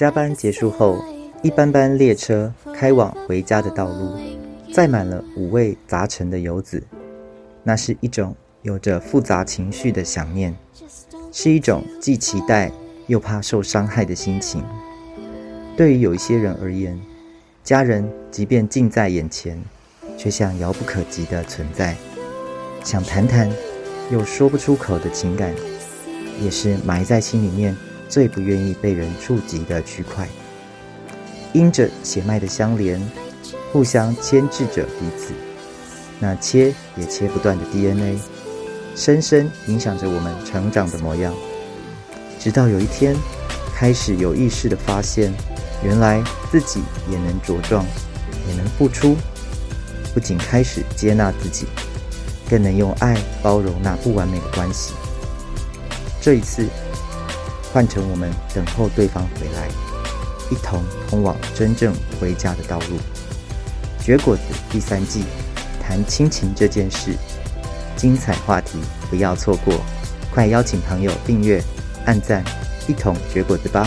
加班结束后，一班班列车开往回家的道路，载满了五味杂陈的游子。那是一种有着复杂情绪的想念，是一种既期待又怕受伤害的心情。对于有一些人而言，家人即便近在眼前，却像遥不可及的存在。想谈谈又说不出口的情感，也是埋在心里面最不愿意被人触及的区块。因着血脉的相连，互相牵制着彼此，那切也切不断的 DNA，深深影响着我们成长的模样。直到有一天，开始有意识地发现，原来自己也能茁壮，也能付出，不仅开始接纳自己。更能用爱包容那不完美的关系。这一次，换成我们等候对方回来，一同通往真正回家的道路。绝果子第三季，谈亲情这件事，精彩话题不要错过，快邀请朋友订阅、按赞，一同绝果子吧。